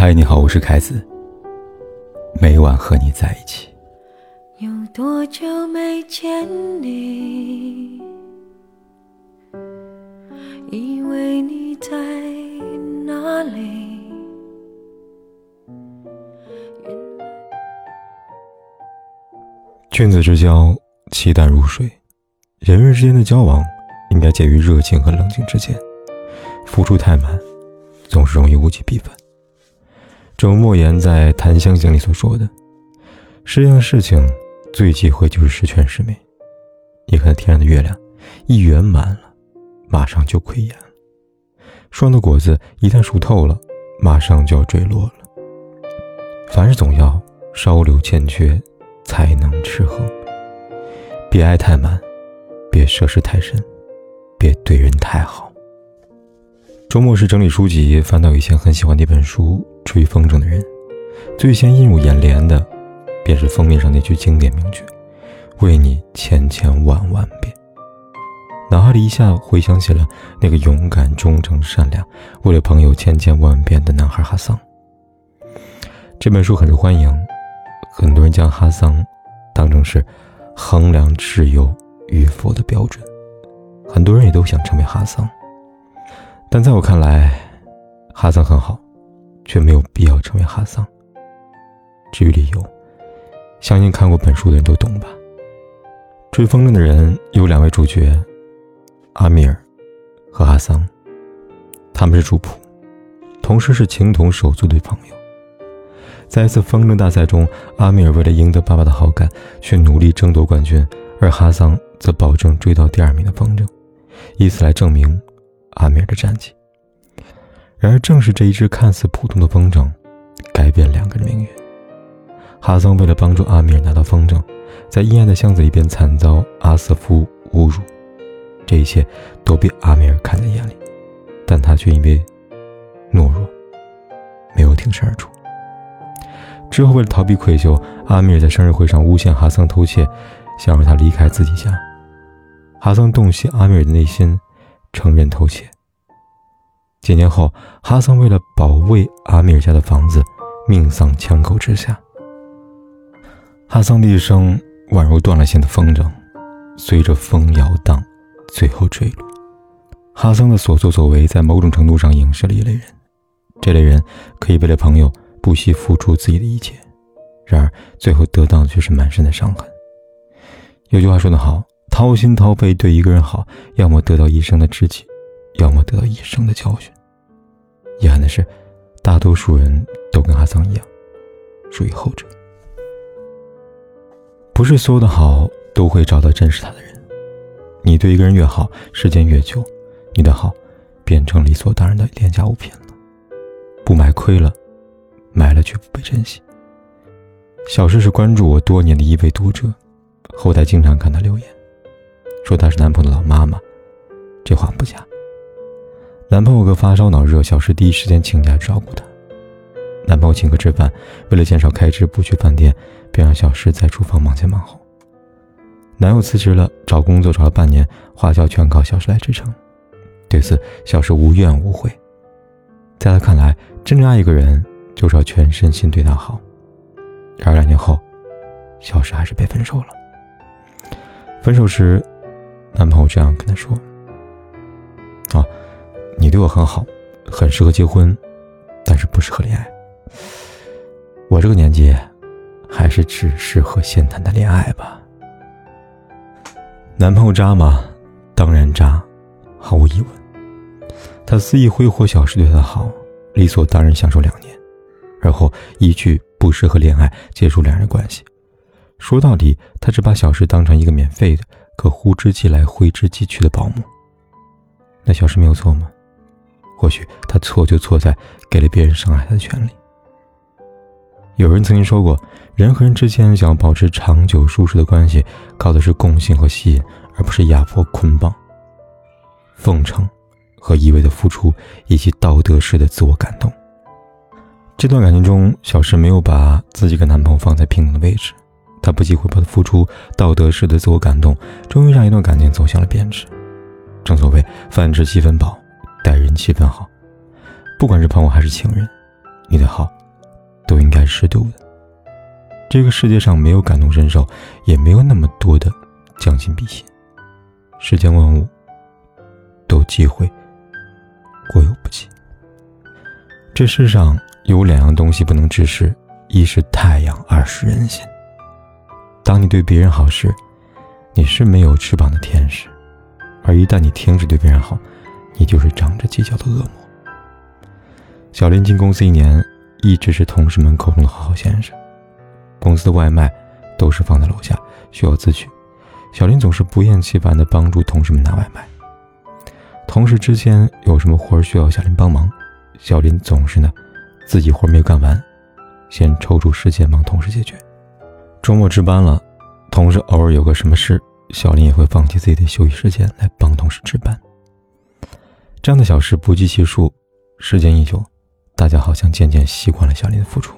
嗨，你好，我是凯子。每晚和你在一起。有多久没见你？以为你在哪里？君子之交，期淡如水。人与人之间的交往，应该介于热情和冷静之间。付出太满，总是容易物极必反。正如莫言在《檀香刑》里所说的：“世上事情最忌讳就是十全十美。你看天上的月亮，一圆满了，马上就亏眼了；树的果子一旦熟透了，马上就要坠落了。凡事总要稍留欠缺，才能持衡。别爱太满，别涉世太深，别对人太好。”周末时整理书籍，翻到以前很喜欢的一本书《追风筝的人》，最先映入眼帘的，便是封面上那句经典名句：“为你千千万万遍。”脑海里一下回想起了那个勇敢、忠诚、善良，为了朋友千千万万遍的男孩哈桑。这本书很受欢迎，很多人将哈桑当成是衡量挚友与否的标准，很多人也都想成为哈桑。但在我看来，哈桑很好，却没有必要成为哈桑。至于理由，相信看过本书的人都懂吧。追风筝的人有两位主角，阿米尔和哈桑，他们是主仆，同时是情同手足的朋友。在一次风筝大赛中，阿米尔为了赢得爸爸的好感，却努力争夺冠军，而哈桑则保证追到第二名的风筝，以此来证明。阿米尔的战绩。然而，正是这一只看似普通的风筝，改变两个人命运。哈桑为了帮助阿米尔拿到风筝，在阴暗的巷子里边惨遭阿瑟夫侮辱，这一切都被阿米尔看在眼里，但他却因为懦弱，没有挺身而出。之后，为了逃避愧疚，阿米尔在生日会上诬陷哈桑偷窃，想让他离开自己家。哈桑洞悉阿米尔的内心。承认偷窃。几年后，哈桑为了保卫阿米尔家的房子，命丧枪口之下。哈桑的一生宛如断了线的风筝，随着风摇荡，最后坠落。哈桑的所作所为，在某种程度上影射了一类人：这类人可以为了朋友不惜付出自己的一切，然而最后得到的却是满身的伤痕。有句话说得好。掏心掏肺对一个人好，要么得到一生的知己，要么得到一生的教训。遗憾的是，大多数人都跟阿桑一样，属于后者。不是所有的好都会找到认识他的人。你对一个人越好，时间越久，你的好变成理所当然的廉价物品了。不买亏了，买了却不被珍惜。小诗是关注我多年的一位读者，后台经常看他留言。说她是男朋友的老妈妈，这话不假。男朋友哥发烧脑热，小时第一时间请假照顾她。男朋友请客吃饭，为了减少开支，不去饭店，便让小诗在厨房忙前忙后。男友辞职了，找工作找了半年，花销全靠小诗来支撑。对此，小诗无怨无悔。在他看来，真正爱一个人，就是要全身心对他好。然而两年后，小诗还是被分手了。分手时。男朋友这样跟她说：“，你对我很好，很适合结婚，但是不适合恋爱。我这个年纪，还是只适合先谈谈恋爱吧。”男朋友渣吗？当然渣，毫无疑问。他肆意挥霍小时对他的好，理所当然享受两年，而后一句不适合恋爱，结束两人关系。说到底，他只把小时当成一个免费的。可呼之即来挥之即去的保姆，那小诗没有错吗？或许他错就错在给了别人伤害他的权利。有人曾经说过，人和人之间想要保持长久舒适的关系，靠的是共性和吸引，而不是压迫捆绑、奉承和一味的付出以及道德式的自我感动。这段感情中，小诗没有把自己跟男朋友放在平等的位置。他不计回报的付出，道德式的自我感动，终于让一段感情走向了变质。正所谓饭吃七分饱，待人气氛好。不管是朋友还是情人，你的好都应该适度的。这个世界上没有感同身受，也没有那么多的将心比心。世间万物都忌讳过犹不及。这世上有两样东西不能直视：一是太阳，二是人心。当你对别人好时，你是没有翅膀的天使；而一旦你停止对别人好，你就是长着犄角的恶魔。小林进公司一年，一直是同事们口中的好好先生。公司的外卖都是放在楼下，需要自取。小林总是不厌其烦地帮助同事们拿外卖。同事之间有什么活需要小林帮忙，小林总是呢，自己活没有干完，先抽出时间帮同事解决。周末值班了，同事偶尔有个什么事，小林也会放弃自己的休息时间来帮同事值班。这样的小事不计其数，时间一久，大家好像渐渐习惯了小林的付出。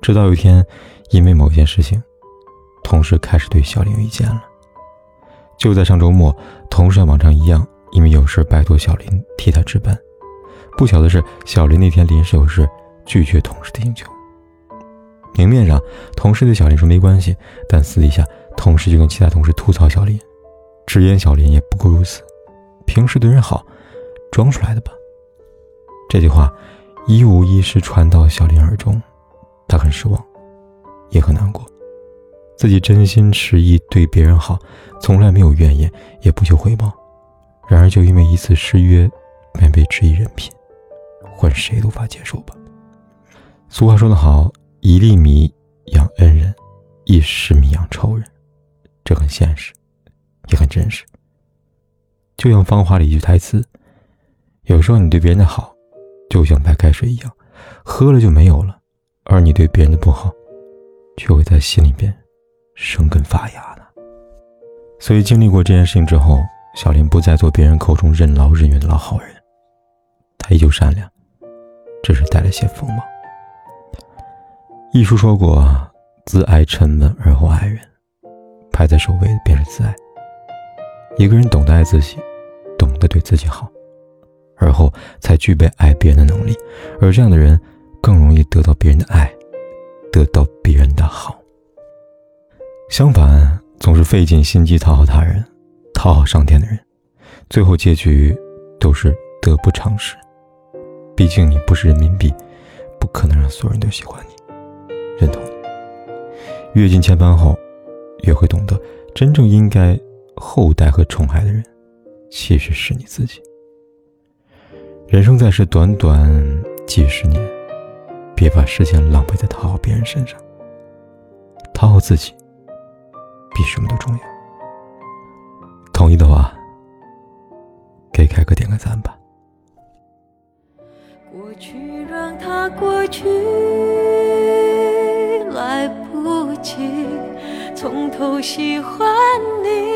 直到有一天，因为某件事情，同事开始对小林有意见了。就在上周末，同事像往常一样，因为有事拜托小林替他值班。不巧的是，小林那天临时有事，拒绝同事的请求。明面上，同事对小林说没关系，但私底下，同事就跟其他同事吐槽小林，直言小林也不过如此，平时对人好，装出来的吧。这句话一五一十传到小林耳中。他很失望，也很难过。自己真心实意对别人好，从来没有怨言，也不求回报。然而，就因为一次失约，便被质疑人品，换谁都无法接受吧。俗话说得好：“一粒米养恩人，一石米养仇人。”这很现实，也很真实。就像《芳华》里一句台词：“有时候你对别人的好，就像白开水一样，喝了就没有了。”而你对别人的不好，却会在心里边生根发芽呢。所以经历过这件事情之后，小林不再做别人口中任劳任怨的老好人，他依旧善良，只是带了些锋芒。一书说过：“自爱沉稳而后爱人，排在首位的便是自爱。”一个人懂得爱自己，懂得对自己好，而后才具备爱别人的能力，而这样的人。更容易得到别人的爱，得到别人的好。相反，总是费尽心机讨好他人、讨好上天的人，最后结局都是得不偿失。毕竟你不是人民币，不可能让所有人都喜欢你、认同你。阅尽千帆后，越会懂得，真正应该后代和宠爱的人，其实是你自己。人生在世，短短几十年。别把时间浪费在讨好别人身上，讨好自己比什么都重要。同意的话，给凯哥点个赞吧。过去让它过去，来不及从头喜欢你。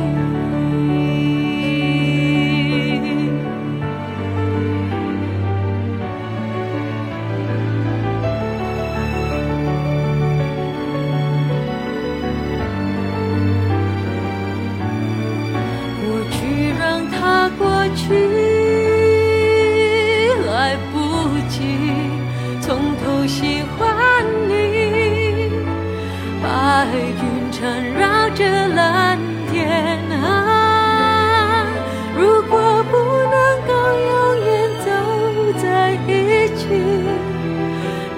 去来不及从头喜欢你白云缠绕着蓝天啊如果不能够永远走在一起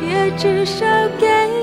也至少给